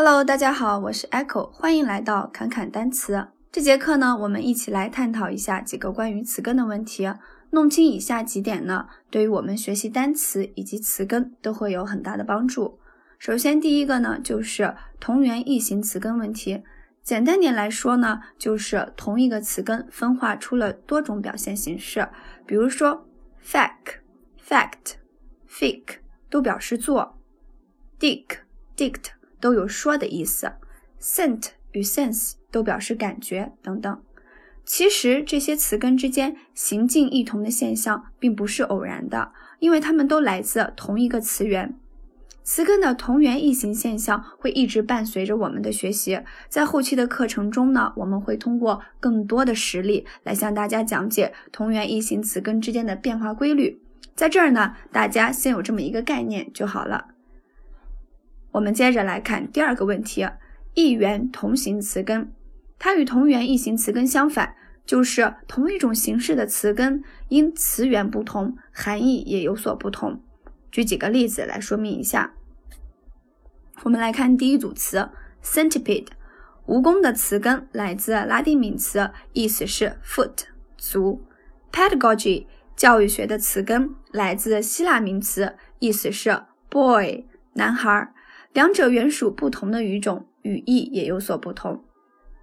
Hello，大家好，我是 Echo，欢迎来到侃侃单词。这节课呢，我们一起来探讨一下几个关于词根的问题。弄清以下几点呢，对于我们学习单词以及词根都会有很大的帮助。首先，第一个呢，就是同源异形词根问题。简单点来说呢，就是同一个词根分化出了多种表现形式。比如说，fact、fact、fake 都表示做，dick、dict。都有说的意思，scent 与 sense 都表示感觉等等。其实这些词根之间形近异同的现象并不是偶然的，因为它们都来自同一个词源。词根的同源异形现象会一直伴随着我们的学习。在后期的课程中呢，我们会通过更多的实例来向大家讲解同源异形词根之间的变化规律。在这儿呢，大家先有这么一个概念就好了。我们接着来看第二个问题：异源同形词根，它与同源异形词根相反，就是同一种形式的词根，因词源不同，含义也有所不同。举几个例子来说明一下。我们来看第一组词：centipede，蜈蚣的词根来自拉丁名词，意思是 foot 足；pedagogy，教育学的词根来自希腊名词，意思是 boy 男孩。两者原属不同的语种，语义也有所不同。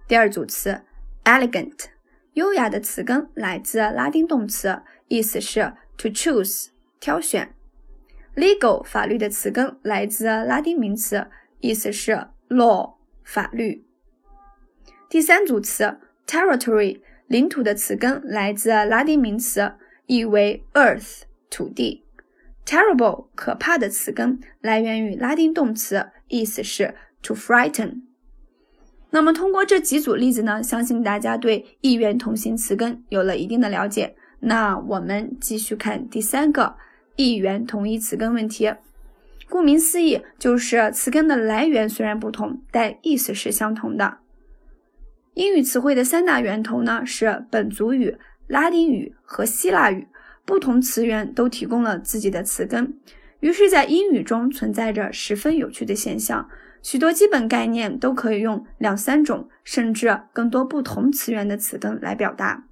第二组词，elegant，优雅的词根来自拉丁动词，意思是 to choose，挑选。legal，法律的词根来自拉丁名词，意思是 law，法律。第三组词，territory，领土的词根来自拉丁名词，意为 earth，土地。Terrible，可怕的词根来源于拉丁动词，意思是 to frighten。那么通过这几组例子呢，相信大家对一源同形词根有了一定的了解。那我们继续看第三个一源同义词根问题。顾名思义，就是词根的来源虽然不同，但意思是相同的。英语词汇的三大源头呢是本族语、拉丁语和希腊语。不同词源都提供了自己的词根，于是，在英语中存在着十分有趣的现象。许多基本概念都可以用两三种甚至更多不同词源的词根来表达。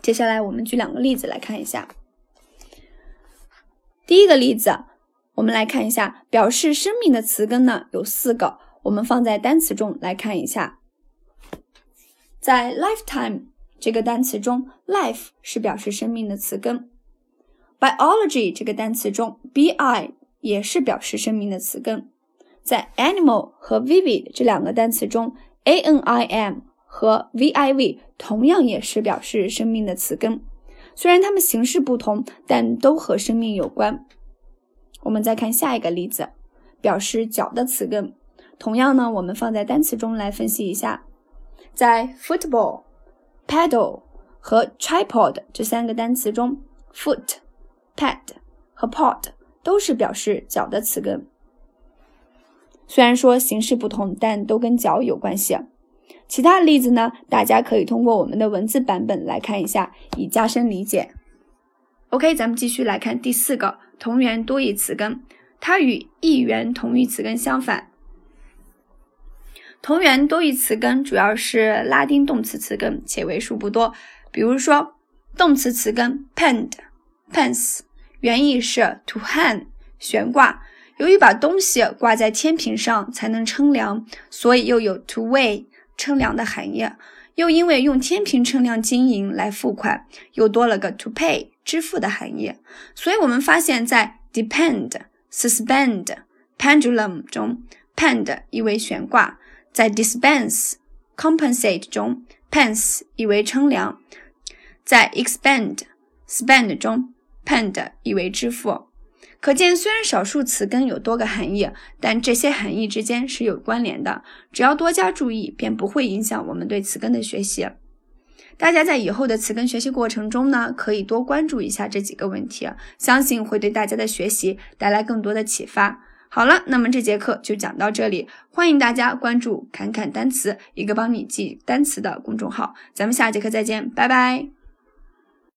接下来，我们举两个例子来看一下。第一个例子，我们来看一下表示生命的词根呢，有四个，我们放在单词中来看一下，在 lifetime。这个单词中，life 是表示生命的词根。biology 这个单词中，bi 也是表示生命的词根。在 animal 和 vivid 这两个单词中，anim 和 viv 同样也是表示生命的词根。虽然它们形式不同，但都和生命有关。我们再看下一个例子，表示脚的词根。同样呢，我们放在单词中来分析一下，在 football。Paddle 和 tripod 这三个单词中，foot、pad 和 pod 都是表示脚的词根。虽然说形式不同，但都跟脚有关系。其他的例子呢，大家可以通过我们的文字版本来看一下，以加深理解。OK，咱们继续来看第四个同源多义词根，它与异源同义词根相反。同源多义词根主要是拉丁动词词根，且为数不多。比如说，动词词根 pend，pens，原意是 to hang，悬挂。由于把东西挂在天平上才能称量，所以又有 to weigh，称量的含义。又因为用天平称量金银来付款，又多了个 to pay，支付的含义。所以我们发现，在 depend，suspend，pendulum 中，pend 意为悬挂。在 dispense compensate 中，pence 意为称量；在 expend spend 中，pend 意为支付。可见，虽然少数词根有多个含义，但这些含义之间是有关联的。只要多加注意，便不会影响我们对词根的学习。大家在以后的词根学习过程中呢，可以多关注一下这几个问题，相信会对大家的学习带来更多的启发。好了，那么这节课就讲到这里，欢迎大家关注“侃侃单词”，一个帮你记单词的公众号。咱们下节课再见，拜拜。